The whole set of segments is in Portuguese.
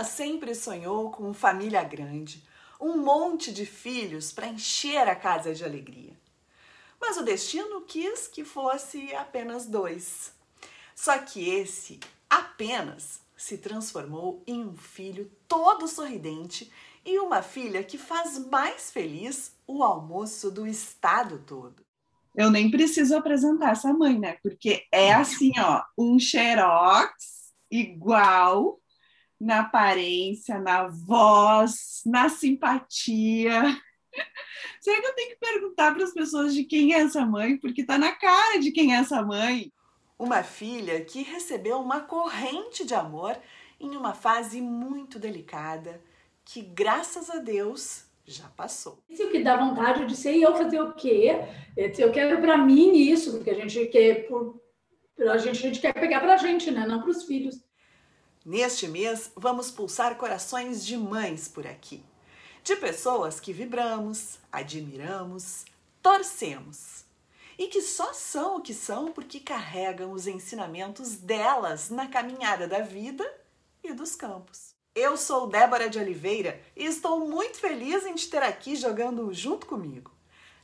Ela sempre sonhou com família grande, um monte de filhos para encher a casa de alegria. Mas o destino quis que fosse apenas dois. Só que esse apenas se transformou em um filho todo sorridente e uma filha que faz mais feliz o almoço do estado todo. Eu nem preciso apresentar essa mãe, né? Porque é assim, ó, um xerox igual na aparência, na voz, na simpatia. Será que eu tenho que perguntar para as pessoas de quem é essa mãe? Porque tá na cara de quem é essa mãe. Uma filha que recebeu uma corrente de amor em uma fase muito delicada, que graças a Deus já passou. Isso que dá vontade de ser e eu fazer o quê? Eu quero para mim isso, porque a gente quer por, a gente, a gente quer pegar para a gente, né? Não para os filhos. Neste mês, vamos pulsar corações de mães por aqui. De pessoas que vibramos, admiramos, torcemos. E que só são o que são porque carregam os ensinamentos delas na caminhada da vida e dos campos. Eu sou Débora de Oliveira e estou muito feliz em te ter aqui jogando junto comigo.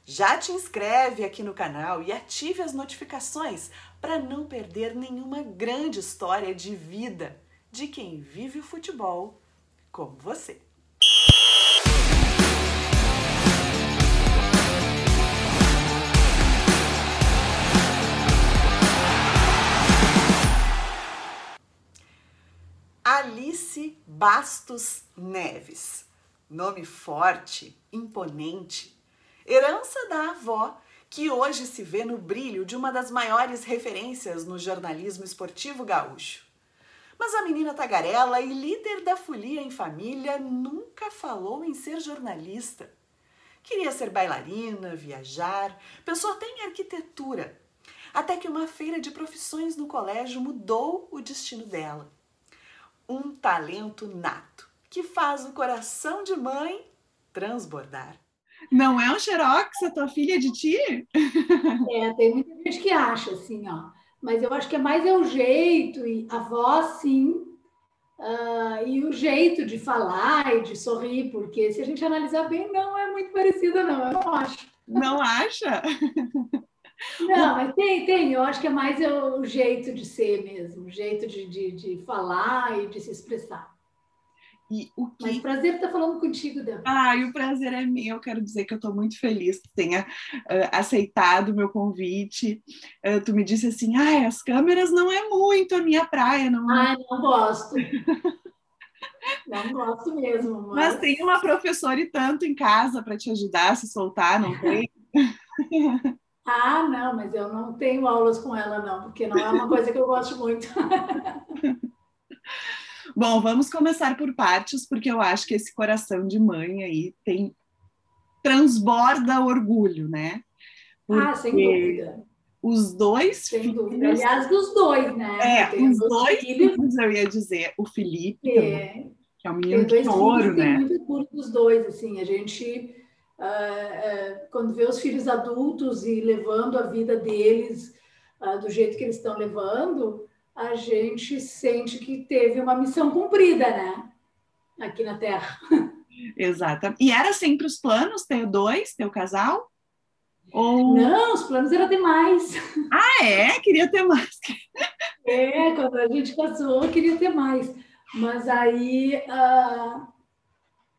Já te inscreve aqui no canal e ative as notificações para não perder nenhuma grande história de vida de quem vive o futebol como você. Alice Bastos Neves. Nome forte, imponente, herança da avó, que hoje se vê no brilho de uma das maiores referências no jornalismo esportivo gaúcho. Mas a menina tagarela e líder da folia em família nunca falou em ser jornalista. Queria ser bailarina, viajar, pensou até em arquitetura. Até que uma feira de profissões no colégio mudou o destino dela. Um talento nato que faz o coração de mãe transbordar. Não é um xerox a tua filha de ti? É, tem muita gente que acha assim, ó mas eu acho que é mais é o jeito, e a voz, sim, uh, e o jeito de falar e de sorrir, porque se a gente analisar bem, não é muito parecida, não, eu não acho. Não acha? Não, mas tem, tem, eu acho que é mais o jeito de ser mesmo, o jeito de, de, de falar e de se expressar. E o que... Mas prazer estar falando contigo, Débora. Ah, e o prazer é meu. Eu quero dizer que eu estou muito feliz que tenha uh, aceitado o meu convite. Uh, tu me disse assim, ah, as câmeras não é muito a minha praia. Não... Ah, não gosto. não gosto mesmo. Mas... mas tem uma professora e tanto em casa para te ajudar a se soltar, não tem? ah, não, mas eu não tenho aulas com ela, não, porque não é uma coisa que eu gosto muito. Bom, vamos começar por partes, porque eu acho que esse coração de mãe aí tem transborda orgulho, né? Porque ah, sem dúvida. Os dois sem filhos, dúvida. Aliás, dos dois, né? É, Tem os dois filhos, filhos, eu ia dizer. O Felipe, é, que é o menino de ouro, né? Tem muito curto dos dois, assim. A gente, uh, uh, quando vê os filhos adultos e levando a vida deles uh, do jeito que eles estão levando, a gente sente que teve uma missão cumprida, né? Aqui na Terra. Exato. E era sempre os planos ter dois, ter o casal? Ou... Não, os planos eram ter mais. Ah, é? Queria ter mais. É, quando a gente casou, queria ter mais. Mas aí, uh,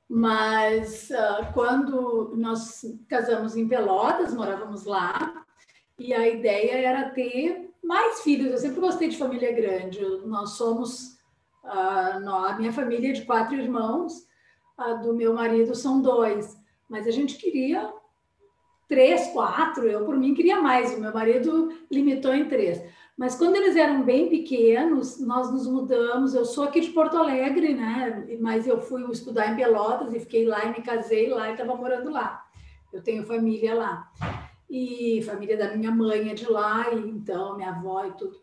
mas uh, quando nós casamos em Pelotas, morávamos lá, e a ideia era ter mais filhos. Eu sempre gostei de família grande. Nós somos, uh, a minha família é de quatro irmãos, a do meu marido são dois, mas a gente queria três, quatro. Eu, por mim, queria mais. O meu marido limitou em três. Mas quando eles eram bem pequenos, nós nos mudamos. Eu sou aqui de Porto Alegre, né? Mas eu fui estudar em Pelotas e fiquei lá e me casei lá e estava morando lá. Eu tenho família lá e família da minha mãe é de lá, e então minha avó e tudo.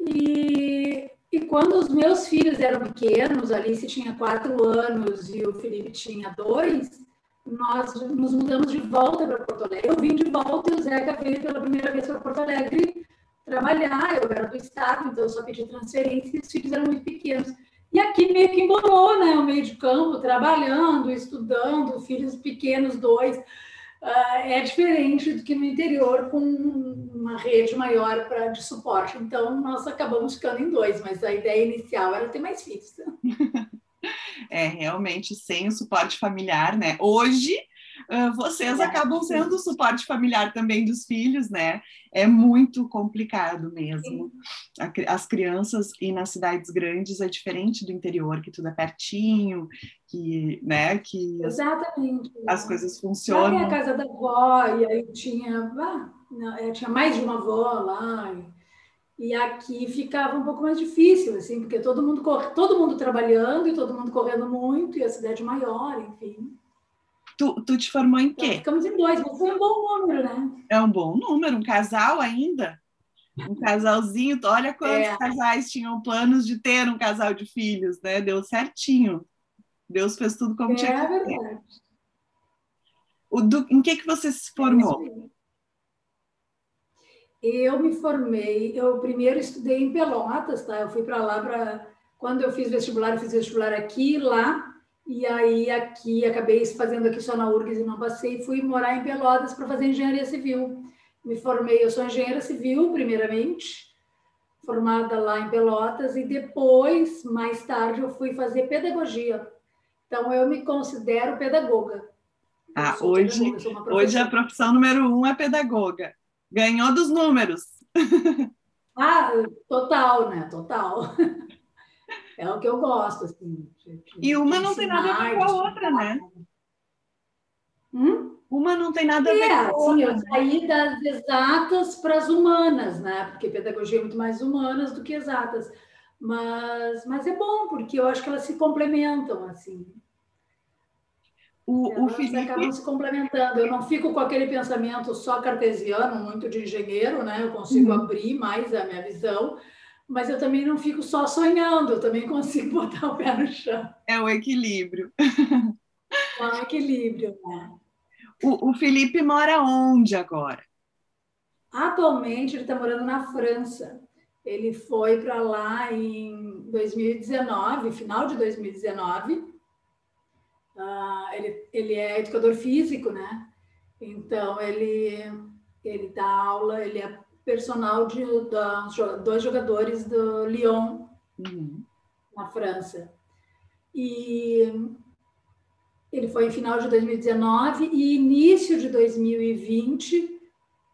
E, e quando os meus filhos eram pequenos, a Alice tinha quatro anos e o Felipe tinha dois, nós nos mudamos de volta para Porto Alegre. Eu vim de volta e o Zeca veio pela primeira vez para Porto Alegre trabalhar. Eu era do estado, então eu só pedi transferência e os filhos eram muito pequenos. E aqui meio que embolou, né? O meio de campo, trabalhando, estudando, filhos pequenos, dois. Uh, é diferente do que no interior, com uma rede maior pra, de suporte. Então, nós acabamos ficando em dois, mas a ideia inicial era ter mais filhos. É, realmente, sem o suporte familiar, né? Hoje, uh, vocês acabam sendo o suporte familiar também dos filhos, né? É muito complicado mesmo. As crianças e nas cidades grandes é diferente do interior, que tudo é pertinho, que, né, que as, Exatamente. as coisas funcionam. Lá a casa da avó, e aí tinha, ah, não, tinha mais de uma avó lá. E, aqui ficava um pouco mais difícil, assim, porque todo mundo corre, todo mundo trabalhando e todo mundo correndo muito, e a cidade maior, enfim. Tu, tu te formou em quê? Ficamos em dois, mas foi um bom número, né? É um bom número, um casal ainda. Um casalzinho, olha quantos é. casais tinham planos de ter um casal de filhos, né? Deu certinho. Deus fez tudo como é tinha que ser. É verdade. O, do, em que, que você se formou? Eu me formei, eu primeiro estudei em Pelotas, tá? Eu fui para lá para quando eu fiz vestibular, eu fiz vestibular aqui, lá, e aí aqui acabei fazendo aqui só na URGS e não passei, fui morar em Pelotas para fazer engenharia civil. Me formei, eu sou engenheira civil, primeiramente, formada lá em Pelotas, e depois, mais tarde, eu fui fazer pedagogia. Então, eu me considero pedagoga. Ah, hoje, pedagoga, hoje a profissão número um é pedagoga. Ganhou dos números. Ah, total, né? Total. É o que eu gosto, assim. De, de e uma não tem nada a ver com a outra, né? Hum? Uma não tem nada a ver é, com a outra. Sim, eu saí das exatas para as humanas, né? Porque pedagogia é muito mais humanas do que exatas. Mas, mas é bom, porque eu acho que elas se complementam, assim. O, o Felipe... acabam se complementando. Eu não fico com aquele pensamento só cartesiano, muito de engenheiro, né? Eu consigo uhum. abrir mais a minha visão, mas eu também não fico só sonhando, eu também consigo botar o pé no chão. É o equilíbrio. É o equilíbrio, né? O, o Felipe mora onde agora? Atualmente ele está morando na França. Ele foi para lá em 2019, final de 2019. Uh, ah, ele, ele é educador físico, né? Então ele ele dá aula, ele é personal de dois jogadores do Lyon uhum. na França. E ele foi em final de 2019 e início de 2020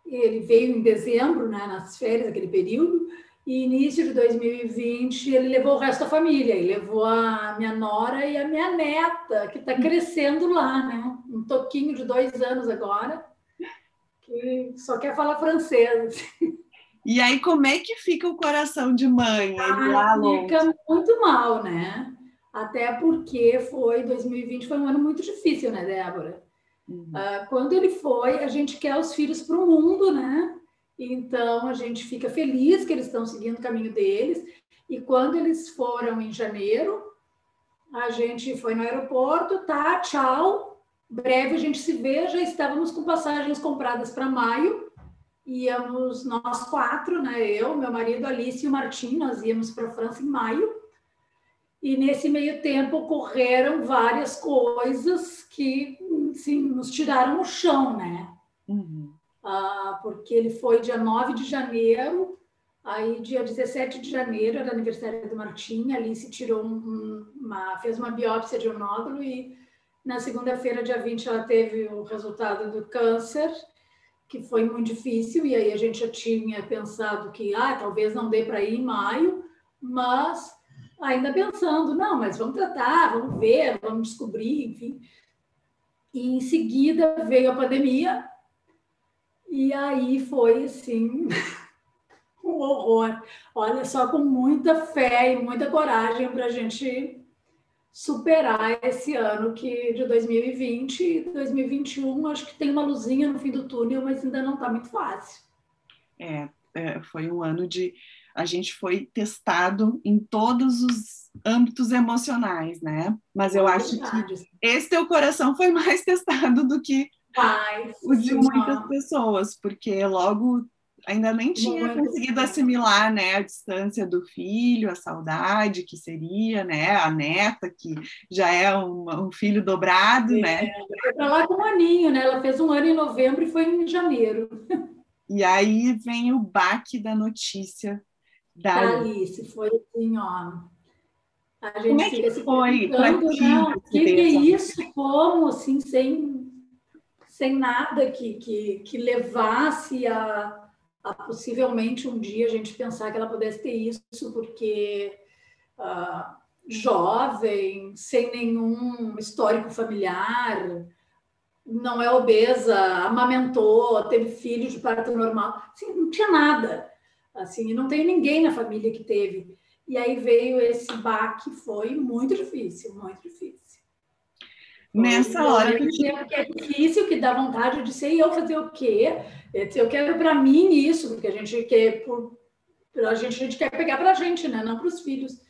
ele veio em dezembro, né, nas férias, aquele período, e início de 2020 ele levou o resto da família, ele levou a minha nora e a minha neta, que está crescendo lá, né? Um toquinho de dois anos agora, que só quer falar francês. E aí, como é que fica o coração de mãe? Ah, fica muito mal, né? Até porque foi 2020 foi um ano muito difícil, né, Débora? Uhum. Uh, quando ele foi, a gente quer os filhos para o mundo, né? Então, a gente fica feliz que eles estão seguindo o caminho deles. E quando eles foram em janeiro, a gente foi no aeroporto, tá, tchau. Breve a gente se vê, já estávamos com passagens compradas para maio. Íamos nós quatro, né? Eu, meu marido, Alice e o Martim, nós íamos para a França em maio. E nesse meio tempo ocorreram várias coisas que assim, nos tiraram o chão, né? Uhum ah, porque ele foi dia 9 de janeiro, aí dia 17 de janeiro era aniversário do Martim, ali se tirou um, uma, fez uma biópsia de um nódulo e na segunda-feira, dia 20, ela teve o resultado do câncer, que foi muito difícil, e aí a gente já tinha pensado que ah, talvez não dê para ir em maio, mas ainda pensando, não, mas vamos tratar, vamos ver, vamos descobrir, enfim. E em seguida veio a pandemia, e aí foi assim um horror. Olha, só com muita fé e muita coragem para a gente superar esse ano que de 2020 e 2021 acho que tem uma luzinha no fim do túnel, mas ainda não está muito fácil. É, é, foi um ano de a gente foi testado em todos os âmbitos emocionais, né? Mas eu é acho que esse teu coração foi mais testado do que o de muitas pessoas, porque logo Ainda nem tinha conseguido assimilar, né, a distância do filho, a saudade que seria, né, a neta que já é um, um filho dobrado, é, né? Foi para lá com um aninho, né? Ela fez um ano em novembro e foi em janeiro. E aí vem o baque da notícia da, da Alice. Foi assim, ó. A gente Como é que foi? Né? O que, que é isso? Como, assim, sem, sem nada que, que, que levasse a a possivelmente um dia a gente pensar que ela pudesse ter isso, porque uh, jovem, sem nenhum histórico familiar, não é obesa, amamentou, teve filho de parto normal, assim, não tinha nada, assim, não tem ninguém na família que teve. E aí veio esse baque, foi muito difícil, muito difícil. Nessa hora que, que é difícil, que dá vontade de ser, e eu fazer o quê? Eu quero para mim isso, porque a gente quer, por, a gente, a gente quer pegar para a gente, né? não para os filhos.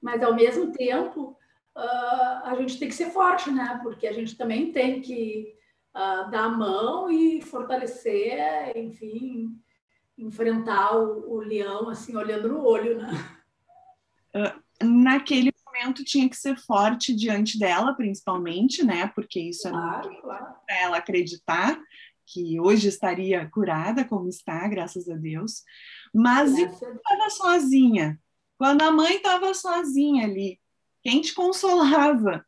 Mas, ao mesmo tempo, uh, a gente tem que ser forte, né? Porque a gente também tem que uh, dar a mão e fortalecer, enfim, enfrentar o, o leão, assim, olhando no olho, né? Uh, naquele momento tinha que ser forte diante dela, principalmente, né? Porque isso é claro, claro. para ela acreditar que hoje estaria curada, como está, graças a Deus. Mas estava sozinha. Quando a mãe estava sozinha ali, quem te consolava?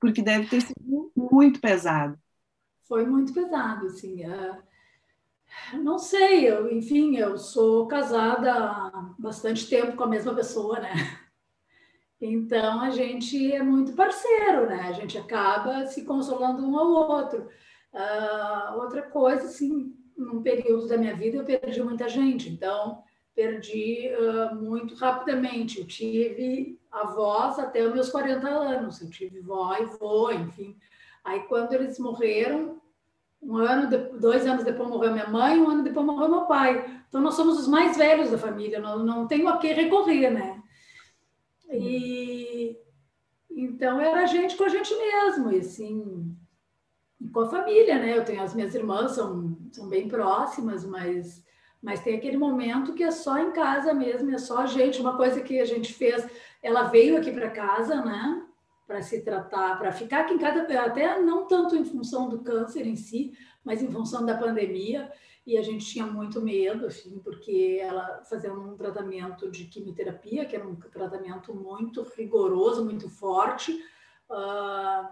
Porque deve ter sido muito pesado. Foi muito pesado, assim. Uh, não sei, eu, enfim, eu sou casada há bastante tempo com a mesma pessoa, né? Então a gente é muito parceiro, né? A gente acaba se consolando um ao outro. Uh, outra coisa, assim, num período da minha vida eu perdi muita gente, então perdi uh, muito rapidamente. Eu tive avós até os meus 40 anos, eu tive vó e vô, enfim. Aí quando eles morreram, um ano, dois anos depois morreu minha mãe, um ano depois morreu meu pai. Então nós somos os mais velhos da família, não, não tenho a que recorrer, né? E então era a gente com a gente mesmo, e assim, com a família, né? Eu tenho as minhas irmãs, são, são bem próximas, mas, mas tem aquele momento que é só em casa mesmo, é só a gente. Uma coisa que a gente fez, ela veio aqui para casa, né? Para se tratar, para ficar aqui em casa, até não tanto em função do câncer em si, mas em função da pandemia. E a gente tinha muito medo, assim, porque ela fazia um tratamento de quimioterapia, que era um tratamento muito rigoroso, muito forte. Uh,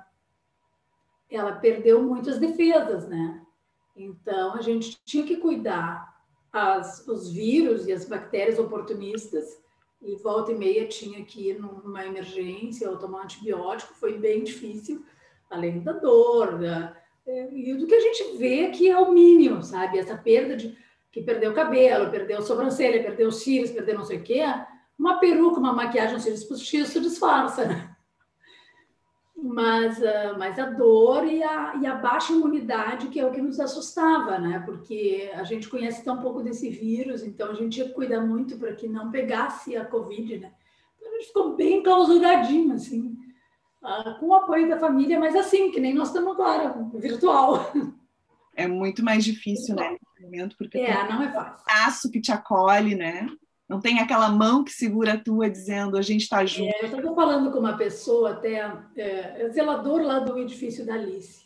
ela perdeu muitas defesas, né? Então, a gente tinha que cuidar as, os vírus e as bactérias oportunistas, e volta e meia tinha que ir numa emergência ou tomar um antibiótico, foi bem difícil, além da dor, da, e do que a gente vê que é o mínimo, sabe? Essa perda de que perdeu o cabelo, perdeu a sobrancelha, perdeu os cílios, perdeu não sei o quê, uma peruca, uma maquiagem, um cílios postiço disfarça, né? mas, uh, mas a dor e a, e a baixa imunidade, que é o que nos assustava, né? Porque a gente conhece tão pouco desse vírus, então a gente cuidar muito para que não pegasse a Covid, né? Então a gente ficou bem clausuradinho, assim, uh, com o apoio da família, mas assim, que nem nós estamos agora, virtual. É muito mais difícil, né? Porque é, não é fácil. Aço que te acolhe, né? Não tem aquela mão que segura a tua dizendo a gente está junto. É, eu estava falando com uma pessoa, até é, é zelador lá do edifício da Alice.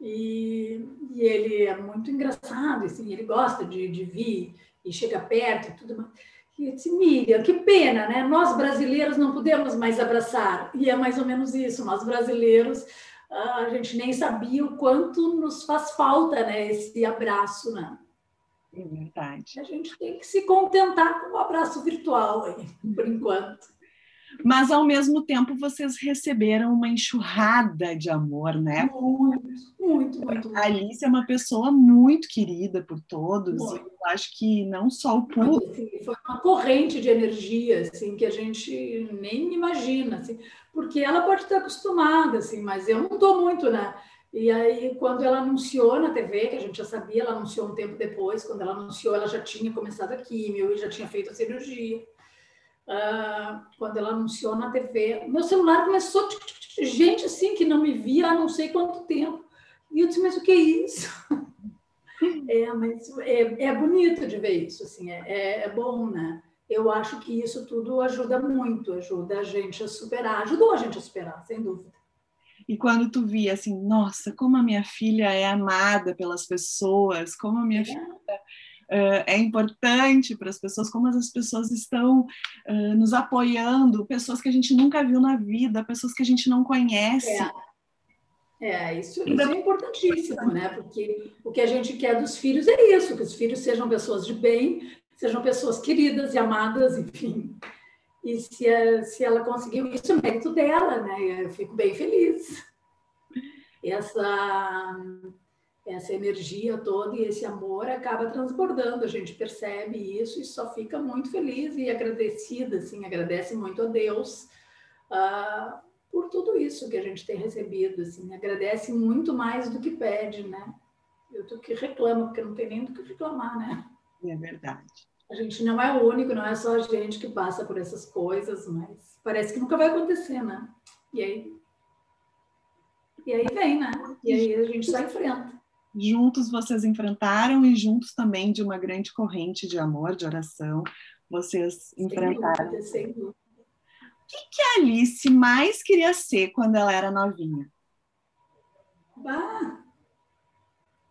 E, e ele é muito engraçado, assim, ele gosta de, de vir e chega perto e tudo mais. E disse, Miriam, que pena, né? Nós brasileiros não podemos mais abraçar. E é mais ou menos isso, nós brasileiros, a gente nem sabia o quanto nos faz falta, né? Esse abraço, né? É verdade. A gente tem que se contentar com o um abraço virtual aí, por enquanto. Mas, ao mesmo tempo, vocês receberam uma enxurrada de amor, né? Muito, muito, muito. A Alice é uma pessoa muito querida por todos. Muito. E eu acho que não só o público. Assim, foi uma corrente de energia, assim, que a gente nem imagina, assim, porque ela pode estar acostumada, assim, mas eu não estou muito, né? E aí, quando ela anunciou na TV, que a gente já sabia, ela anunciou um tempo depois, quando ela anunciou, ela já tinha começado a químio e já tinha feito a cirurgia. Uh, quando ela anunciou na TV, meu celular começou, gente assim, que não me via há não sei quanto tempo. E eu disse, mas o que é isso? É, mas é, é bonito de ver isso, assim, é, é, é bom, né? Eu acho que isso tudo ajuda muito, ajuda a gente a superar, ajudou a gente a superar, sem dúvida. E quando tu via assim, nossa, como a minha filha é amada pelas pessoas, como a minha é. filha uh, é importante para as pessoas, como as pessoas estão uh, nos apoiando, pessoas que a gente nunca viu na vida, pessoas que a gente não conhece. É, é isso, isso é importantíssimo, né? Porque o que a gente quer dos filhos é isso, que os filhos sejam pessoas de bem, sejam pessoas queridas e amadas, enfim. E se, a, se ela conseguiu isso, é mérito dela, né? Eu fico bem feliz. Essa essa energia toda e esse amor acaba transbordando, a gente percebe isso e só fica muito feliz e agradecida, assim, agradece muito a Deus uh, por tudo isso que a gente tem recebido, assim, agradece muito mais do que pede, né? Eu tô que reclamo, porque não tem nem do que reclamar, né? É verdade. A gente não é o único, não é só a gente que passa por essas coisas, mas parece que nunca vai acontecer, né? E aí, e aí vem, né? E aí a gente só enfrenta juntos vocês enfrentaram e juntos também de uma grande corrente de amor, de oração, vocês sem enfrentaram. Dúvida, sem dúvida. O que, que a Alice mais queria ser quando ela era novinha? Ah,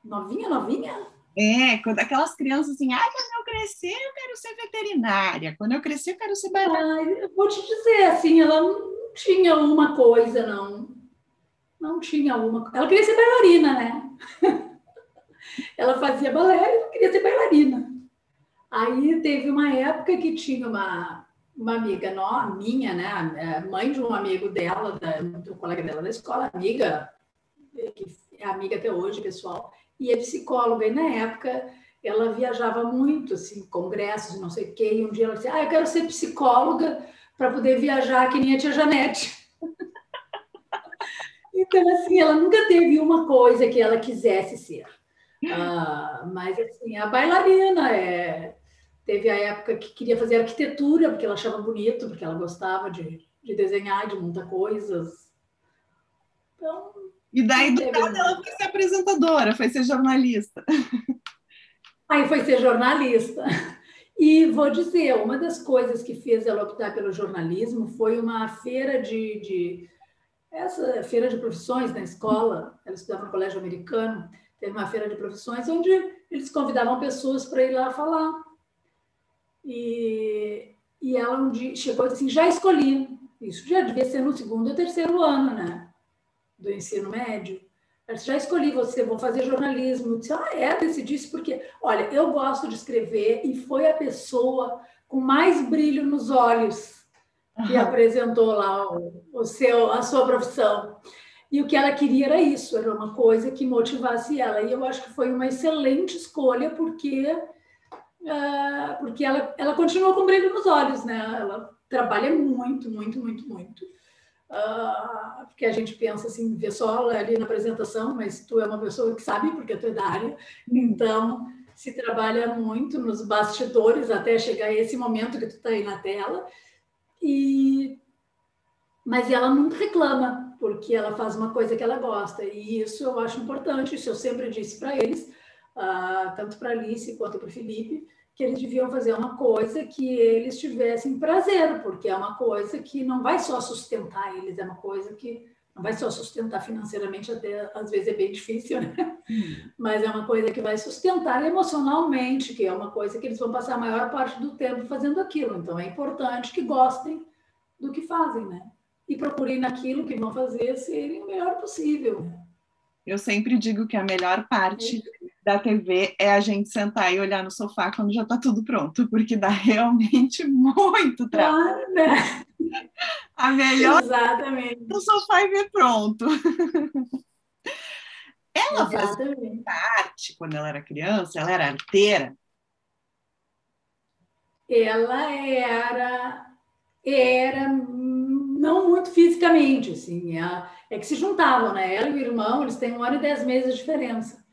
novinha, novinha? É, quando aquelas crianças assim, ah, quando eu crescer eu quero ser veterinária, quando eu crescer eu quero ser bailarina. Ah, vou te dizer, assim, ela não tinha uma coisa, não. Não tinha uma. Ela queria ser bailarina, né? ela fazia balé e queria ser bailarina. Aí teve uma época que tinha uma, uma amiga no, minha, né, mãe de um amigo dela, da, do colega dela da escola, amiga, que é amiga até hoje, pessoal, e é psicóloga. E na época ela viajava muito, assim, congressos, não sei o quê, e um dia ela disse: Ah, eu quero ser psicóloga para poder viajar que nem a tia Janete. então, assim, ela nunca teve uma coisa que ela quisesse ser. Ah, mas assim, a bailarina é, teve a época que queria fazer arquitetura, porque ela achava bonito, porque ela gostava de, de desenhar, de montar coisas. Então. E daí do nada ela foi ser apresentadora, foi ser jornalista. Aí foi ser jornalista. E vou dizer, uma das coisas que fez ela optar pelo jornalismo foi uma feira de, de essa feira de profissões na escola. Ela estudava no colégio americano Teve uma feira de profissões onde eles convidavam pessoas para ir lá falar. E, e ela um dia chegou e disse assim, já escolhi. Isso já devia ser no segundo ou terceiro ano, né? Do ensino médio. Ela disse, já escolhi você, vou fazer jornalismo. Eu disse, ah, é? Decidi isso porque, olha, eu gosto de escrever e foi a pessoa com mais brilho nos olhos que apresentou lá o, o seu, a sua profissão. E o que ela queria era isso, era uma coisa que motivasse ela. E eu acho que foi uma excelente escolha, porque, uh, porque ela, ela continua com brilho nos olhos, né? Ela trabalha muito, muito, muito, muito. Uh, porque a gente pensa assim, vê só ali na apresentação, mas tu é uma pessoa que sabe, porque tu é da área. Então, se trabalha muito nos bastidores até chegar esse momento que tu está aí na tela. E mas ela não reclama, porque ela faz uma coisa que ela gosta. E isso eu acho importante, isso eu sempre disse para eles, uh, tanto para Alice quanto para o Felipe, que eles deviam fazer uma coisa que eles tivessem prazer, porque é uma coisa que não vai só sustentar eles, é uma coisa que não vai só sustentar financeiramente, até às vezes é bem difícil, né? Hum. Mas é uma coisa que vai sustentar emocionalmente, que é uma coisa que eles vão passar a maior parte do tempo fazendo aquilo. Então é importante que gostem do que fazem, né? E procurem naquilo que vão fazer serem o melhor possível. Eu sempre digo que a melhor parte é. da TV é a gente sentar e olhar no sofá quando já está tudo pronto, porque dá realmente muito trabalho. Ah, né? A melhor Exatamente. no sofá e ver pronto. Ela fazia arte quando ela era criança, ela era arteira. Ela era era não muito fisicamente, assim, é, é, que se juntavam, né? Ela e o irmão, eles têm um ano e dez meses de diferença.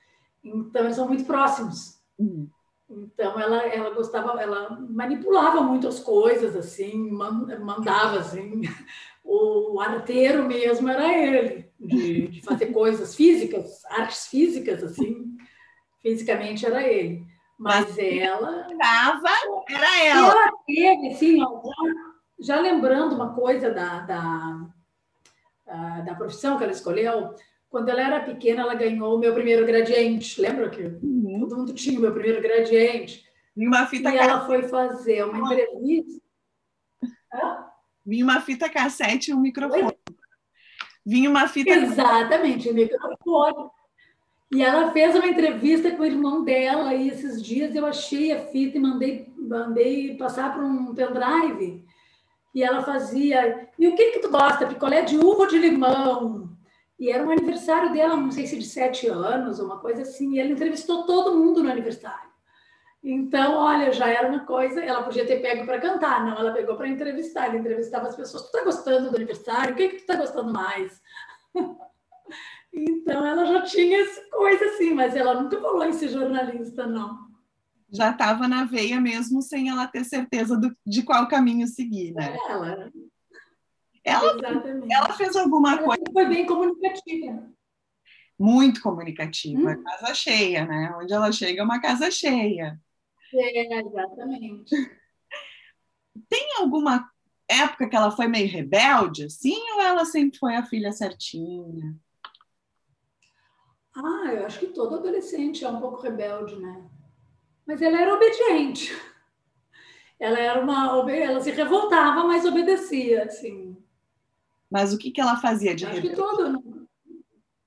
Então, eles são muito próximos. Uhum. Então, ela, ela gostava, ela manipulava muito as coisas, assim, mandava, assim. O arteiro mesmo era ele, de, de fazer coisas físicas, artes físicas, assim. Fisicamente era ele. Mas, mas ela. Era ela. Ela teve, assim, ó, já, lembrando uma coisa da, da, uh, da profissão que ela escolheu, quando ela era pequena, ela ganhou o meu primeiro gradiente. Lembra que uhum. todo mundo tinha o meu primeiro gradiente? E uma fita E ela foi fazer uma entrevista. Vinha uma fita cassete e um microfone. Oi? Vinha uma fita. Exatamente, o microfone. E ela fez uma entrevista com o irmão dela e esses dias eu achei a fita e mandei, mandei passar para um pendrive. E ela fazia. E o que que tu gosta? Picolé de uva ou de limão? E era um aniversário dela, não sei se de sete anos, uma coisa assim. E ela entrevistou todo mundo no aniversário. Então, olha, já era uma coisa. Ela podia ter pego para cantar, não, ela pegou para entrevistar. Ela entrevistava as pessoas. Tu está gostando do aniversário? O que, que tu está gostando mais? então, ela já tinha essa coisa assim, mas ela nunca falou em ser jornalista, não. Já estava na veia mesmo, sem ela ter certeza do, de qual caminho seguir, né? Ela. Ela, ela fez alguma ela coisa. Foi bem comunicativa. Muito comunicativa, hum? casa cheia, né? Onde ela chega é uma casa cheia. É, exatamente. Tem alguma época que ela foi meio rebelde, assim, ou ela sempre foi a filha certinha? Ah, eu acho que todo adolescente é um pouco rebelde, né? Mas ela era obediente. Ela era uma, ela se revoltava, mas obedecia, assim. Mas o que, que ela fazia de acho rebelde? que todo. Né?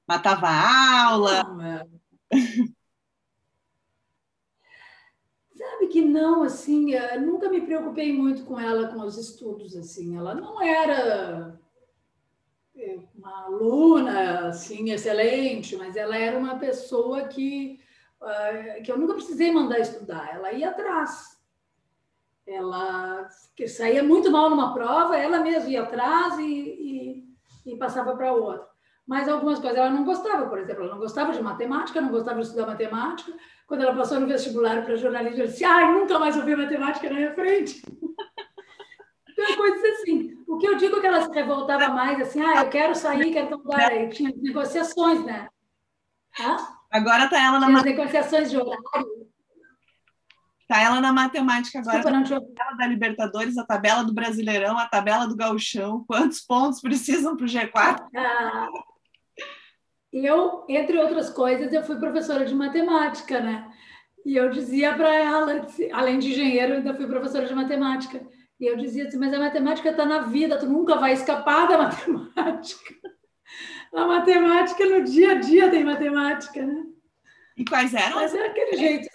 Matava a aula? Não, é. Sabe que não, assim, nunca me preocupei muito com ela, com os estudos, assim. Ela não era é, uma aluna, assim, excelente, mas ela era uma pessoa que, que eu nunca precisei mandar estudar. Ela ia atrás. Ela que saía muito mal numa prova, ela mesma ia atrás e, e, e passava para outra mas algumas coisas ela não gostava, por exemplo, ela não gostava de matemática, não gostava de estudar matemática. Quando ela passou no vestibular para jornalismo, ela disse: ai, nunca mais ouvi matemática na minha frente. Então, coisas assim. O que eu digo é que ela se revoltava mais, assim, ah, eu quero sair, quero tomar. Aí tinha negociações, né? Hã? Agora tá ela na tinha negociações de horário. Tá ela na matemática agora. Desculpa, não a tabela da Libertadores, a tabela do Brasileirão, a tabela do Gauchão. Quantos pontos precisam para o G4? Ah, eu, entre outras coisas, eu fui professora de matemática, né? E eu dizia para ela, além de engenheiro, eu ainda fui professora de matemática. E eu dizia assim, mas a matemática está na vida, tu nunca vai escapar da matemática. A matemática no dia a dia tem matemática, né? E quais eram? Mas é aquele jeito.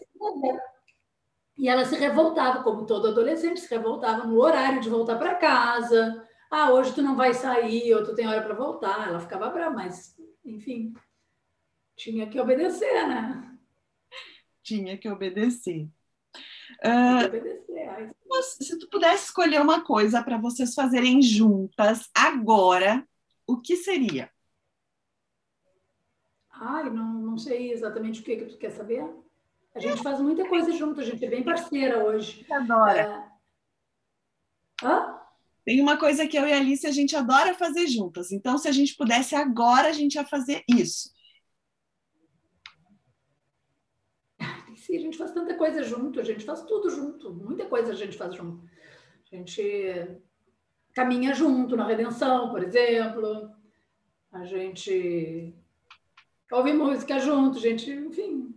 E ela se revoltava, como todo adolescente, se revoltava no horário de voltar para casa. Ah, hoje tu não vai sair, ou tu tem hora para voltar. Ela ficava brava, mas enfim, tinha que obedecer, né? Tinha que obedecer. Uh, obedecer. Se tu pudesse escolher uma coisa para vocês fazerem juntas agora, o que seria? Ai, não, não sei exatamente o que, que tu quer saber. A gente faz muita coisa junto, a gente é bem parceira hoje. Adora. É... Hã? Tem uma coisa que eu e a Alice a gente adora fazer juntas. Então, se a gente pudesse agora, a gente ia fazer isso. Sim, a gente faz tanta coisa junto, a gente faz tudo junto, muita coisa a gente faz junto. A gente caminha junto na redenção, por exemplo. A gente ouve música junto, gente, enfim,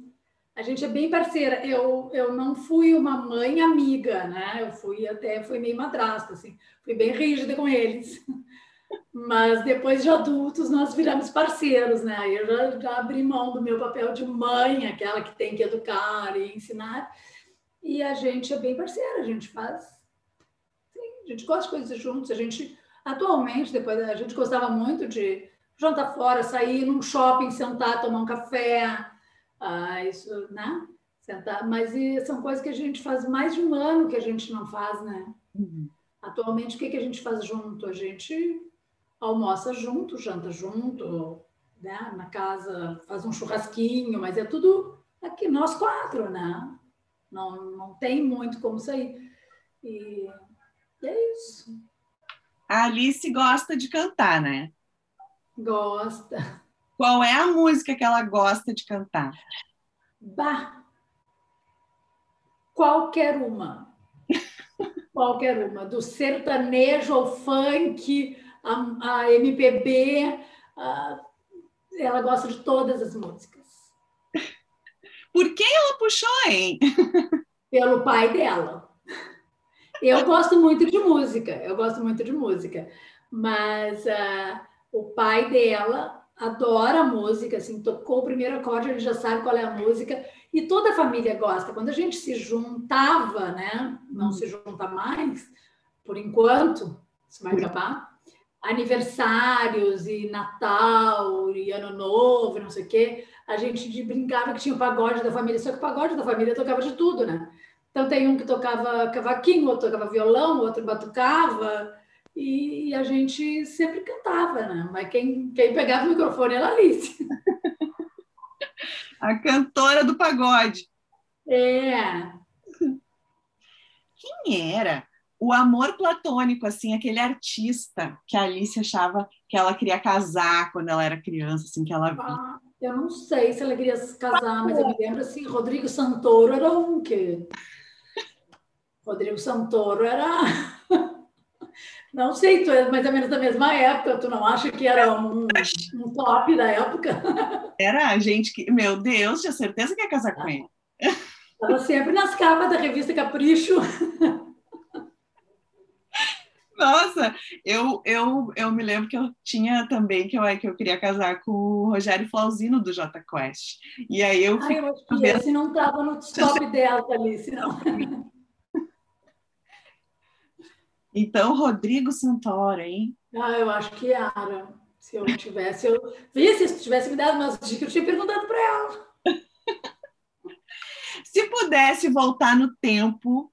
a gente é bem parceira. Eu, eu não fui uma mãe amiga, né? Eu fui até, fui meio madrasta, assim. Fui bem rígida com eles. Mas depois de adultos, nós viramos parceiros, né? Eu já, já abri mão do meu papel de mãe, aquela que tem que educar e ensinar. E a gente é bem parceira, a gente faz... Sim, a gente gosta de coisas juntos. A gente, atualmente, depois, a gente gostava muito de jantar fora, sair num shopping, sentar, tomar um café ah, isso, né? Sentar, mas são coisas que a gente faz mais de um ano que a gente não faz, né? Uhum. Atualmente, o que, que a gente faz junto? A gente almoça junto, janta junto, né? Na casa faz um churrasquinho, mas é tudo aqui, nós quatro, né? Não, não tem muito como sair. E, e é isso. A Alice gosta de cantar, né? Gosta. Qual é a música que ela gosta de cantar? Bah! Qualquer uma. Qualquer uma. Do sertanejo ao funk, a, a MPB, a, ela gosta de todas as músicas. Por quem ela puxou, hein? Pelo pai dela. Eu gosto muito de música, eu gosto muito de música, mas uh, o pai dela adora música, assim, tocou o primeiro acorde, ele já sabe qual é a música, e toda a família gosta. Quando a gente se juntava, né? Não se junta mais, por enquanto, isso vai acabar. Aniversários e Natal e Ano Novo, não sei o quê, a gente brincava que tinha o pagode da família, só que o pagode da família tocava de tudo, né? Então tem um que tocava cavaquinho, outro tocava violão, outro batucava, e a gente sempre cantava, né? Mas quem, quem pegava o microfone era a Alice. A cantora do pagode. É. Quem era o amor platônico, assim, aquele artista que a Alice achava que ela queria casar quando ela era criança, assim, que ela via? Ah, eu não sei se ela queria se casar, mas eu me lembro assim, Rodrigo Santoro era um que Rodrigo Santoro era. Não sei, tu é mais ou menos da mesma época, tu não acha que era um, um top da época? Era a gente que, meu Deus, tinha certeza que ia casar com ele. Estava sempre nas capas da revista Capricho. Nossa, eu, eu, eu me lembro que eu tinha também que eu, que eu queria casar com o Rogério Flauzino do J Quest. E aí eu. Ai, eu acho que esse não estava no top dela ali, senão. Então, Rodrigo Santoro, hein? Ah, eu acho que era. Se eu tivesse, eu. Visse, se tivesse me dado umas dicas, eu tinha perguntado para ela. se pudesse voltar no tempo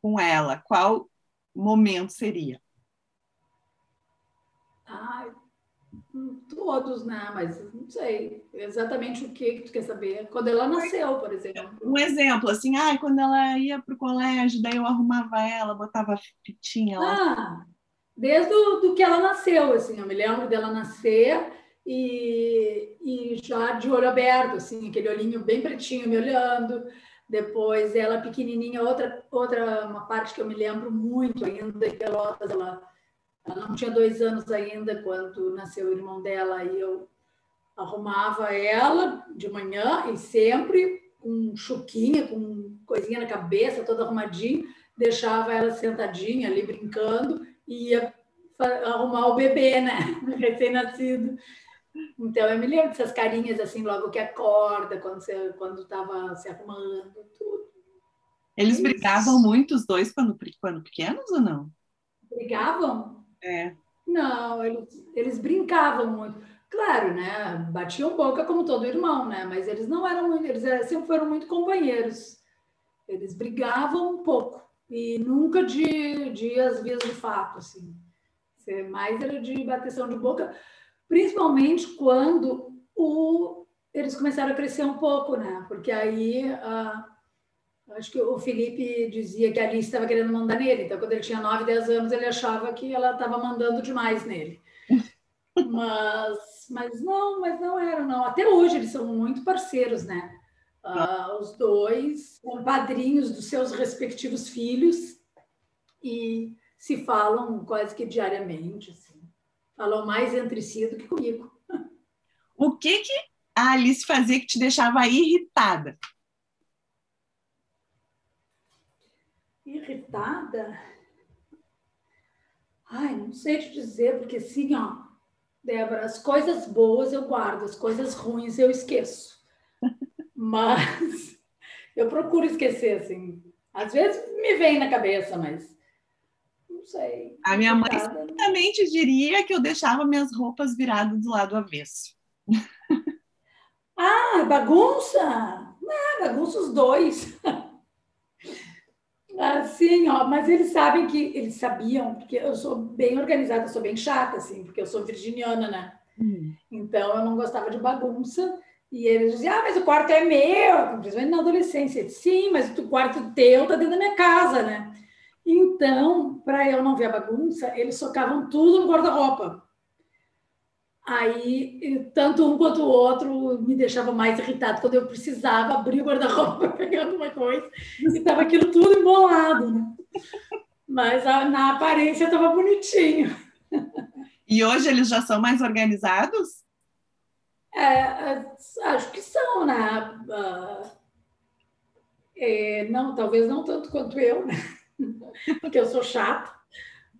com ela, qual momento seria? Ai, Todos, né? Mas não sei exatamente o que, que tu quer saber. Quando ela nasceu, por exemplo. Um exemplo, assim, ah, quando ela ia para o colégio, daí eu arrumava ela, botava fitinha lá. Ah, desde do que ela nasceu, assim, eu me lembro dela nascer e, e já de olho aberto, assim, aquele olhinho bem pretinho me olhando. Depois ela pequenininha, outra, outra uma parte que eu me lembro muito ainda, em Pelotas, ela ela não tinha dois anos ainda quando nasceu o irmão dela e eu arrumava ela de manhã e sempre com chuquinha, com coisinha na cabeça, toda arrumadinha, deixava ela sentadinha ali brincando e ia arrumar o bebê, né? Recém-nascido. Então eu me lembro dessas carinhas assim, logo que acorda, quando você quando estava se arrumando, tudo. Eles brigavam muito os dois quando, quando pequenos ou não? Brigavam? É. Não, eles, eles brincavam muito. Claro, né? Batiam boca como todo irmão, né? Mas eles não eram eles sempre foram muito companheiros. Eles brigavam um pouco e nunca de, de as vias de fato, assim. Mais era de bateção de boca, principalmente quando o, eles começaram a crescer um pouco, né? Porque aí uh, Acho que o Felipe dizia que a Alice estava querendo mandar nele. Então, quando ele tinha 9, 10 anos, ele achava que ela estava mandando demais nele. Mas, mas não, mas não era, não. Até hoje eles são muito parceiros, né? Uh, os dois são padrinhos dos seus respectivos filhos e se falam quase que diariamente. Assim. Falam mais entre si do que comigo. O que, que a Alice fazia que te deixava irritada? Irritada. Ai, não sei te dizer, porque assim, ó, Débora, as coisas boas eu guardo, as coisas ruins eu esqueço. Mas eu procuro esquecer, assim. Às vezes me vem na cabeça, mas não sei. A minha mãe certamente diria que eu deixava minhas roupas viradas do lado avesso. Ah, bagunça? Não, bagunça os dois. Assim, ó, mas eles sabem que eles sabiam, porque eu sou bem organizada, sou bem chata, assim, porque eu sou virginiana, né? Hum. Então eu não gostava de bagunça. E eles diziam, ah, mas o quarto é meu, principalmente na adolescência. Disse, Sim, mas o quarto teu tá dentro da minha casa, né? Então, para eu não ver a bagunça, eles socavam tudo no guarda-roupa. Aí, tanto um quanto o outro me deixava mais irritado. Quando eu precisava abrir o guarda-roupa para pegar alguma coisa, e estava aquilo tudo embolado, né? Mas na aparência estava bonitinho. E hoje eles já são mais organizados? É, acho que são, né? Uh, é, não, talvez não tanto quanto eu, né? Porque eu sou chata.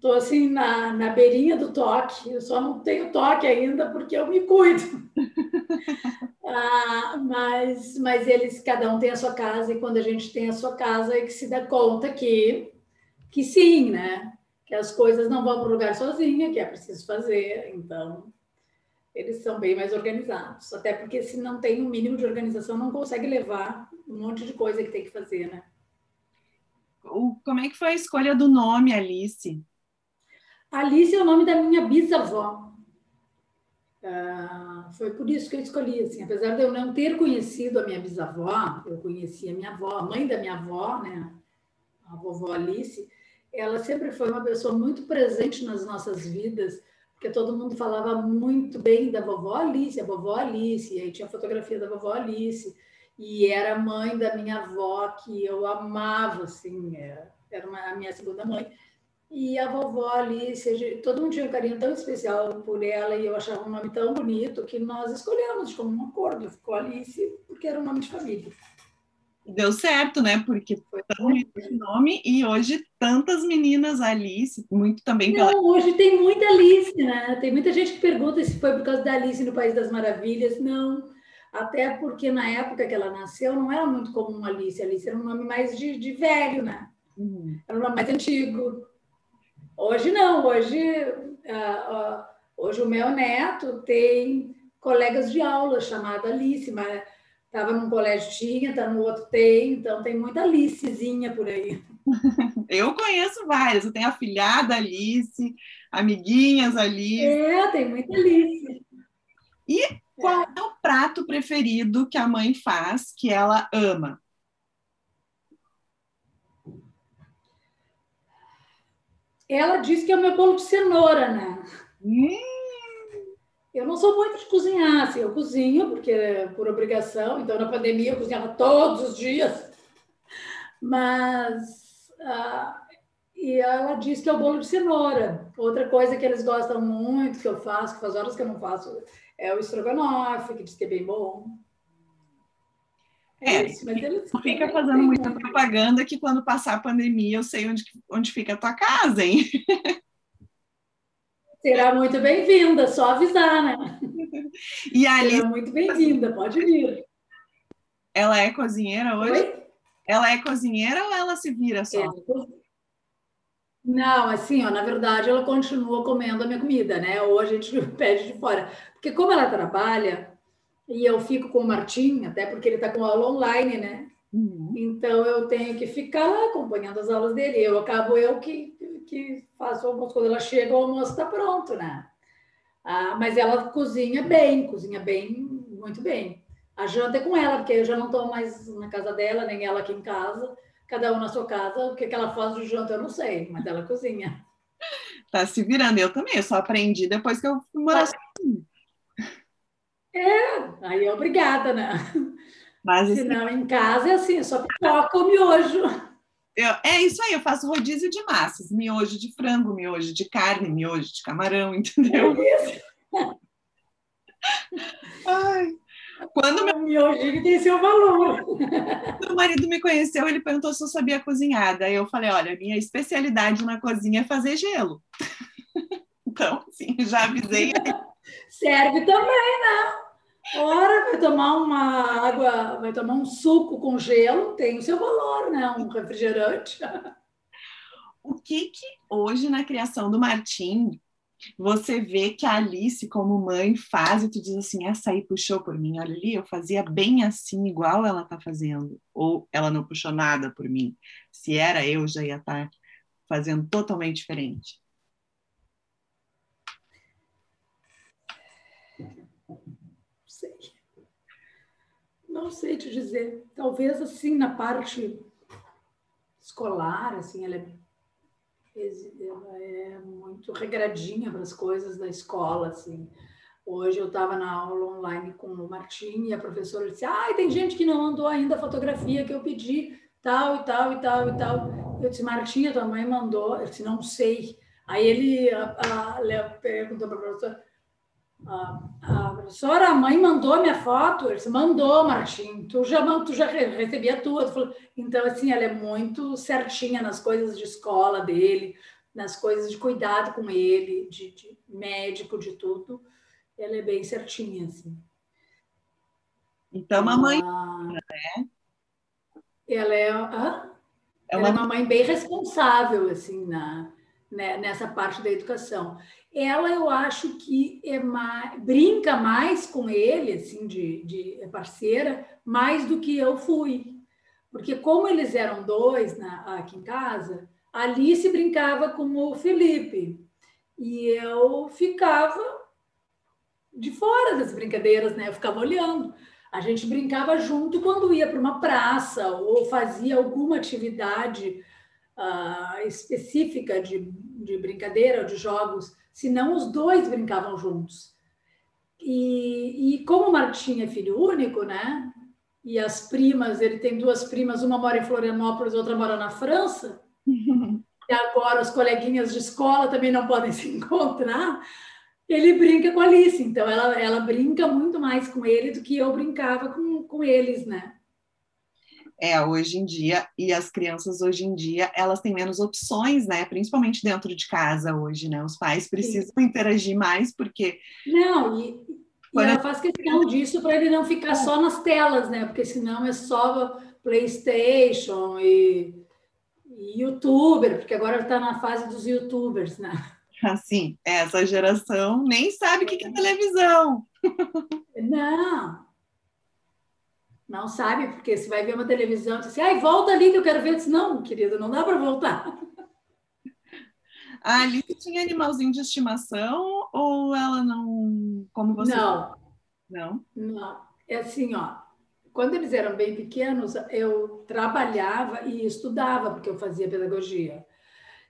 Estou assim na, na beirinha do toque. Eu só não tenho toque ainda porque eu me cuido. ah, mas, mas eles, cada um tem a sua casa e quando a gente tem a sua casa é que se dá conta que, que sim, né? Que as coisas não vão para o lugar sozinha, que é preciso fazer. Então, eles são bem mais organizados. Até porque se não tem um mínimo de organização, não consegue levar um monte de coisa que tem que fazer, né? O, como é que foi a escolha do nome, Alice? Alice é o nome da minha bisavó. Uh, foi por isso que eu escolhi, assim, apesar de eu não ter conhecido a minha bisavó, eu conheci a minha avó, a mãe da minha avó, né, a vovó Alice, ela sempre foi uma pessoa muito presente nas nossas vidas, porque todo mundo falava muito bem da vovó Alice, a vovó Alice, e aí tinha a fotografia da vovó Alice, e era mãe da minha avó, que eu amava, assim, era, era uma, a minha segunda mãe. E a vovó Alice, todo mundo tinha um carinho tão especial por ela, e eu achava um nome tão bonito, que nós escolhemos como um acordo, ficou Alice, porque era um nome de família. Deu certo, né? Porque foi tão esse nome e hoje tantas meninas Alice, muito também pela. Não, hoje tem muita Alice, né? Tem muita gente que pergunta se foi por causa da Alice no País das Maravilhas. Não, até porque na época que ela nasceu não era muito comum Alice. Alice era um nome mais de, de velho, né? Uhum. Era um nome mais antigo. Hoje não, hoje, uh, uh, hoje o meu neto tem colegas de aula chamada Alice, mas estava num colégio tinha, está no outro tem, então tem muita Alicezinha por aí. Eu conheço várias, eu tenho afilhada Alice, amiguinhas Alice. É, tem muita Alice. E qual é o prato preferido que a mãe faz que ela ama? Ela diz que é o meu bolo de cenoura, né? Hum. Eu não sou muito de cozinhar, assim, eu cozinho porque é por obrigação, então na pandemia eu cozinhava todos os dias, mas ah, e ela diz que é o bolo de cenoura. Outra coisa que eles gostam muito, que eu faço, que faz horas que eu não faço, é o estrogonofe, que diz que é bem bom. É, é isso, mas eles fica fazendo muita propaganda que quando passar a pandemia eu sei onde, onde fica a tua casa, hein? Será muito bem-vinda, só avisar, né? E a Alice... Será muito bem-vinda, pode vir. Ela é cozinheira hoje? Oi? Ela é cozinheira ou ela se vira só? É. Não, assim, ó, na verdade, ela continua comendo a minha comida, né? Ou a gente pede de fora. Porque como ela trabalha, e eu fico com o Martim, até porque ele está com aula online, né? Uhum. Então eu tenho que ficar lá acompanhando as aulas dele. Eu acabo eu que que faço almoço. Quando ela chega, o almoço está pronto, né? Ah, mas ela cozinha bem, cozinha bem, muito bem. A janta é com ela, porque eu já não estou mais na casa dela, nem ela aqui em casa. Cada um na sua casa. O que, que ela faz de janta, eu não sei, mas ela cozinha. Tá se virando. Eu também, eu só aprendi depois que eu fui morar sozinha. É, aí é obrigada, né? Mas, Senão, em casa é assim, só pipoca ou miojo. Eu, é isso aí, eu faço rodízio de massas, miojo de frango, miojo de carne, miojo de camarão, entendeu? É Ai, quando meu miojo tem seu valor. Meu marido me conheceu, ele perguntou se eu sabia cozinhar. Daí eu falei: olha, minha especialidade na cozinha é fazer gelo. Então, sim, já avisei. Serve também, né? Ora, vai tomar uma água, vai tomar um suco com gelo, tem o seu valor, né? Um refrigerante. O que que hoje na criação do Martim você vê que a Alice, como mãe, faz e tu diz assim: essa aí puxou por mim, olha ali, eu fazia bem assim, igual ela tá fazendo, ou ela não puxou nada por mim. Se era eu, já ia estar tá fazendo totalmente diferente. Não sei te dizer. Talvez assim na parte escolar, assim, ela é, ela é muito regradinha para as coisas da escola, assim. Hoje eu estava na aula online com o Martim e a professora disse: Ah, tem gente que não mandou ainda a fotografia que eu pedi, tal e tal e tal e tal. Eu disse: Martim, tua mãe mandou. Eu disse: Não sei. Aí ele a, a, perguntou para a professora: a, a, professora, a mãe mandou minha foto? Ele disse: Mandou, Martim. Tu já, tu já recebia. Falou, então, assim, ela é muito certinha nas coisas de escola dele, nas coisas de cuidado com ele, de, de médico, de tudo ela é bem certinha, assim. Então, mamãe. né? Ela é, hã? é uma... Ela é uma mãe bem responsável, assim, na, né, nessa parte da educação. Ela, eu acho que é mais, brinca mais com ele, assim, de, de parceira, mais do que eu fui. Porque como eles eram dois na, aqui em casa, a Alice brincava com o Felipe. E eu ficava de fora das brincadeiras, né? Eu ficava olhando. A gente brincava junto quando ia para uma praça ou fazia alguma atividade uh, específica de, de brincadeira ou de jogos, senão os dois brincavam juntos. E, e como o Martim é filho único, né? E as primas, ele tem duas primas, uma mora em Florianópolis, outra mora na França. e agora os coleguinhas de escola também não podem se encontrar ele brinca com a Alice, então ela, ela brinca muito mais com ele do que eu brincava com, com eles, né? É, hoje em dia, e as crianças hoje em dia, elas têm menos opções, né? Principalmente dentro de casa hoje, né? Os pais precisam Sim. interagir mais, porque. Não, e, e ela faz questão disso para ele não ficar só nas telas, né? Porque senão é só PlayStation e, e youtuber, porque agora está na fase dos youtubers, né? assim, essa geração nem sabe o que é televisão. Não. Não sabe, porque você vai ver uma televisão e diz assim, ai, volta ali que eu quero ver. Eu disse, não, querida, não dá para voltar. A Alice tinha animalzinho de estimação ou ela não. Como você. Não. Não? Não. É assim, ó. Quando eles eram bem pequenos, eu trabalhava e estudava, porque eu fazia pedagogia.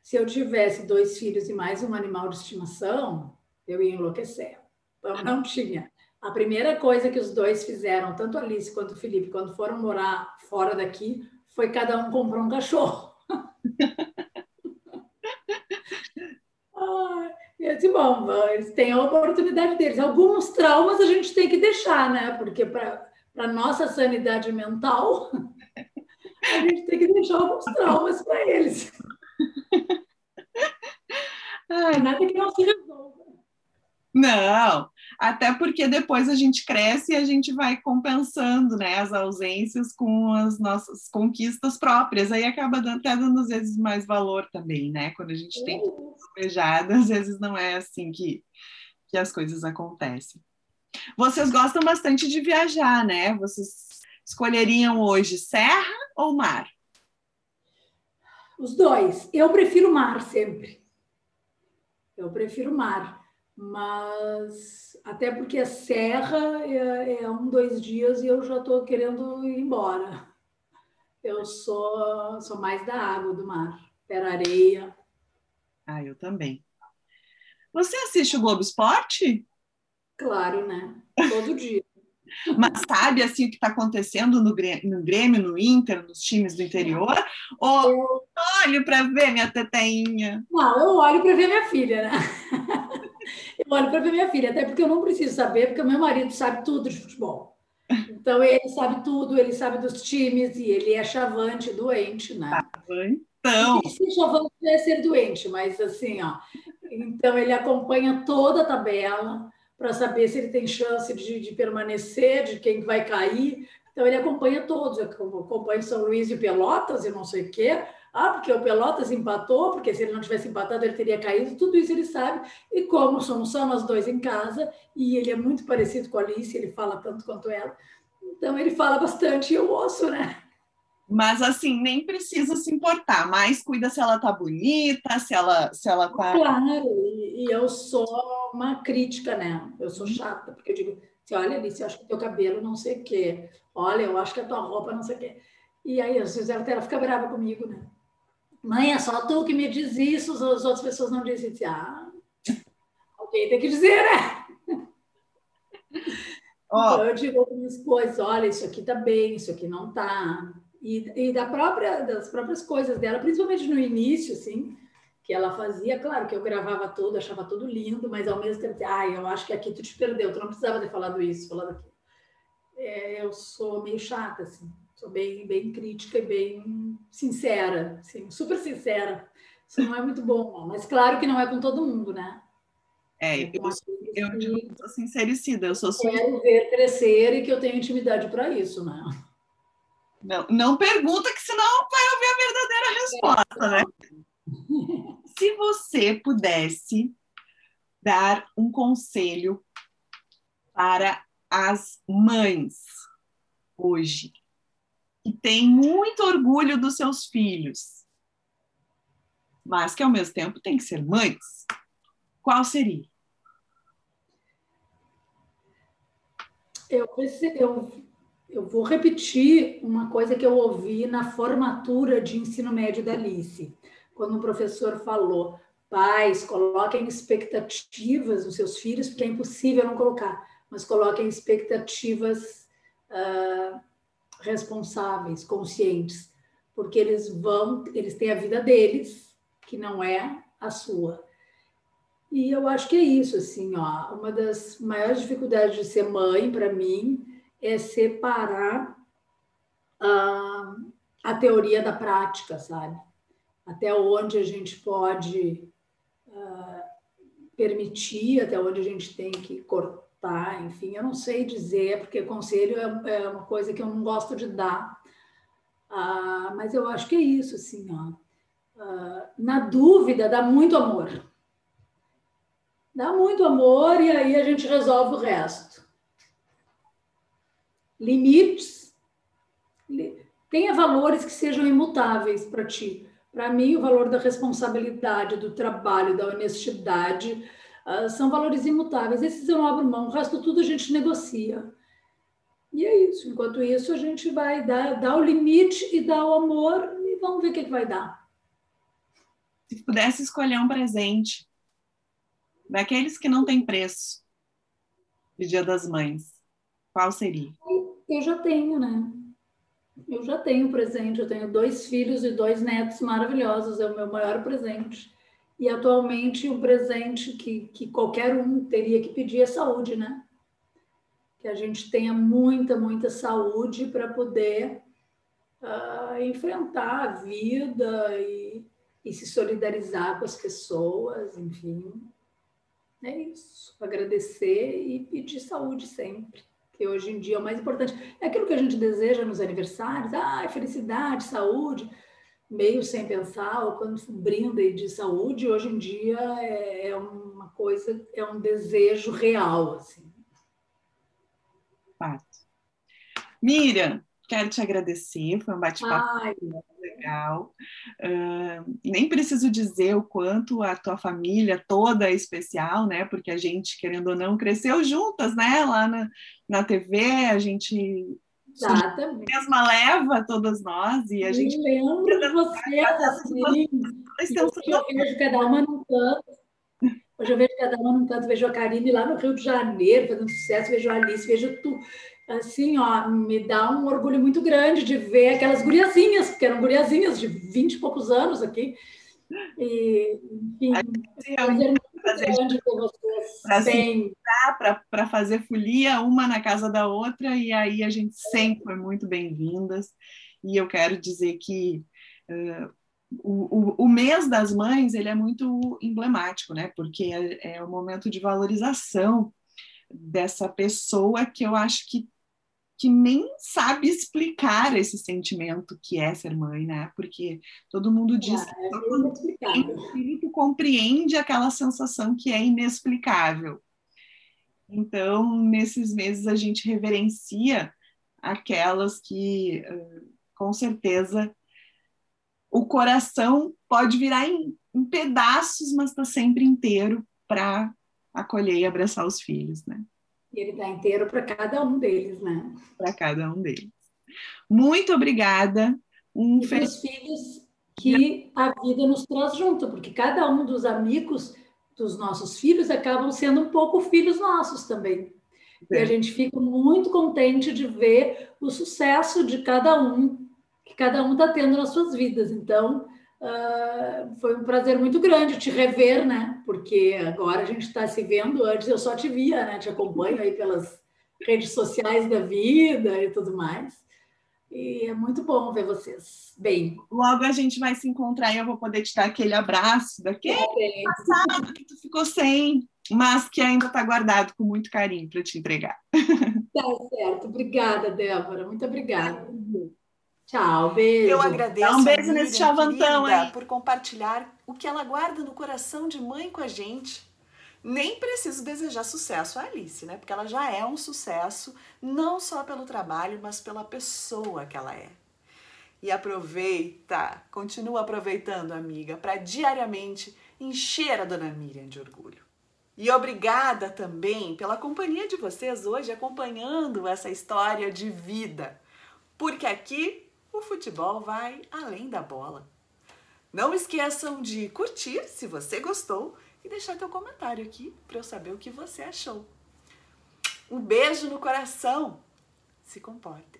Se eu tivesse dois filhos e mais um animal de estimação, eu ia enlouquecer. Então, não tinha. A primeira coisa que os dois fizeram, tanto a Alice quanto o Felipe, quando foram morar fora daqui, foi cada um comprar um cachorro. ah, eu disse, bom, eles têm a oportunidade deles. Alguns traumas a gente tem que deixar, né? Porque para a nossa sanidade mental, a gente tem que deixar alguns traumas para eles. Ai, nada que não se resolva. Não, até porque depois a gente cresce e a gente vai compensando né, as ausências com as nossas conquistas próprias. Aí acaba dando, até dando às vezes mais valor também, né? Quando a gente tem desejado, às vezes não é assim que, que as coisas acontecem. Vocês gostam bastante de viajar, né? Vocês escolheriam hoje serra ou mar? Os dois. Eu prefiro mar sempre. Eu prefiro mar. Mas até porque a serra é, é um, dois dias e eu já estou querendo ir embora. Eu sou, sou mais da água do mar, pera areia. Ah, eu também. Você assiste o Globo Esporte? Claro, né? Todo dia. Mas sabe assim o que está acontecendo no Grêmio, no Inter, nos times do interior? Ou eu... olho para ver minha teteinha? Não, eu olho para ver minha filha, né? eu olho para ver minha filha, até porque eu não preciso saber, porque o meu marido sabe tudo de futebol. Então ele sabe tudo, ele sabe dos times e ele é chavante, doente, né? Então. Ser chavante é ser doente, mas assim, ó. Então ele acompanha toda a tabela para saber se ele tem chance de, de, permanecer, de quem vai cair. Então, ele acompanha todos, acompanha São Luís e Pelotas e não sei o quê. Ah, porque o Pelotas empatou, porque se ele não tivesse empatado, ele teria caído. Tudo isso ele sabe. E como somos só nós dois em casa, e ele é muito parecido com a Alice, ele fala tanto quanto ela, então ele fala bastante e eu ouço, né? Mas assim, nem precisa se importar, mas cuida se ela tá bonita, se ela, se ela tá. Claro, e, eu sou uma crítica, né? Eu sou chata, porque eu digo, assim, olha Alice, eu acho que teu cabelo não sei o quê. Olha, eu acho que a tua roupa não sei o quê. E aí, às vezes, ela, ela fica brava comigo, né? Mãe, é só tu que me diz isso, as outras pessoas não dizem. Assim, ah, alguém tem que dizer, né? Oh. Então, eu digo algumas coisas, olha, isso aqui tá bem, isso aqui não tá. E, e da própria, das próprias coisas dela, principalmente no início, assim, que ela fazia, claro que eu gravava tudo, achava tudo lindo, mas ao mesmo tempo, ah, eu acho que aqui tu te perdeu, tu não precisava ter falado isso, falado aquilo. É, eu sou meio chata, assim, sou bem, bem crítica e bem sincera, assim, super sincera. Isso não é muito bom, não. mas claro que não é com todo mundo, né? É, eu, eu, eu digo, sou sincericida, eu sou Quero ver crescer e que eu tenho intimidade para isso, né? Não, não pergunta, que senão vai ouvir a verdadeira resposta, né? Se você pudesse dar um conselho para as mães hoje, que têm muito orgulho dos seus filhos, mas que ao mesmo tempo têm que ser mães, qual seria? Eu, eu eu vou repetir uma coisa que eu ouvi na formatura de ensino médio da Alice, quando o professor falou: pais, coloquem expectativas nos seus filhos, porque é impossível não colocar, mas coloquem expectativas uh, responsáveis, conscientes, porque eles vão, eles têm a vida deles, que não é a sua. E eu acho que é isso, assim, ó, uma das maiores dificuldades de ser mãe para mim é separar a, a teoria da prática, sabe? Até onde a gente pode uh, permitir, até onde a gente tem que cortar, enfim, eu não sei dizer, porque conselho é, é uma coisa que eu não gosto de dar, uh, mas eu acho que é isso, assim, ó. Uh, na dúvida, dá muito amor. Dá muito amor e aí a gente resolve o resto limites, tenha valores que sejam imutáveis para ti. Para mim, o valor da responsabilidade, do trabalho, da honestidade, uh, são valores imutáveis. Esses eu não abro mão, o resto tudo a gente negocia. E é isso. Enquanto isso, a gente vai dar, dar o limite e dar o amor e vamos ver o que, que vai dar. Se pudesse escolher um presente daqueles que não têm preço de Dia das Mães, qual seria? Eu já tenho, né? Eu já tenho presente, eu tenho dois filhos e dois netos maravilhosos, é o meu maior presente. E atualmente um presente que, que qualquer um teria que pedir é saúde, né? Que a gente tenha muita, muita saúde para poder uh, enfrentar a vida e, e se solidarizar com as pessoas, enfim. É isso. Agradecer e pedir saúde sempre que hoje em dia é o mais importante. É aquilo que a gente deseja nos aniversários, ah, felicidade, saúde, meio sem pensar, ou quando brinda e de saúde, hoje em dia é, é uma coisa, é um desejo real, assim. Fato. Miriam, quero te agradecer, foi um bate-papo legal. Uh, nem preciso dizer o quanto a tua família toda é especial, né? Porque a gente, querendo ou não, cresceu juntas, né? Lá na, na TV, a gente Exatamente. mesma leva todas nós e a gente lembro você assim. Eu vejo cada uma num canto. Hoje eu vejo cada uma num canto, vejo a Karine lá no Rio de Janeiro fazendo sucesso, vejo a Alice, vejo tu assim, ó, me dá um orgulho muito grande de ver aquelas guriazinhas, porque eram guriazinhas de 20 e poucos anos aqui. E, enfim, um ter vocês. Para fazer folia, uma na casa da outra, e aí a gente sempre foi muito bem-vindas. E eu quero dizer que uh, o, o, o, mês das mães ele é muito emblemático, né? Porque é, é o momento de valorização dessa pessoa que eu acho que que nem sabe explicar esse sentimento que é ser mãe, né? Porque todo mundo diz ah, que é quando o espírito compreende aquela sensação que é inexplicável. Então, nesses meses a gente reverencia aquelas que, com certeza, o coração pode virar em, em pedaços, mas está sempre inteiro para acolher e abraçar os filhos, né? Ele está inteiro para cada um deles, né? Para cada um deles. Muito obrigada. Um e os filhos que a vida nos traz junto, porque cada um dos amigos dos nossos filhos acabam sendo um pouco filhos nossos também. É. E a gente fica muito contente de ver o sucesso de cada um, que cada um está tendo nas suas vidas. Então, uh, foi um prazer muito grande te rever, né? Porque agora a gente está se vendo, antes eu só te via, né? Te acompanho aí pelas redes sociais da vida e tudo mais. E é muito bom ver vocês bem. Logo a gente vai se encontrar e eu vou poder te dar aquele abraço daquele é, passado que tu ficou sem, mas que ainda está guardado com muito carinho para te entregar. Tá certo. Obrigada, Débora. Muito obrigada. Tchau, beijo. Eu agradeço. Dá um beijo nesse chavantão aí. Por compartilhar o que ela guarda no coração de mãe com a gente nem preciso desejar sucesso à Alice, né? Porque ela já é um sucesso, não só pelo trabalho, mas pela pessoa que ela é. E aproveita, continua aproveitando, amiga, para diariamente encher a dona Miriam de orgulho. E obrigada também pela companhia de vocês hoje, acompanhando essa história de vida. Porque aqui o futebol vai além da bola. Não esqueçam de curtir se você gostou e deixar teu comentário aqui para eu saber o que você achou. Um beijo no coração. Se comportem.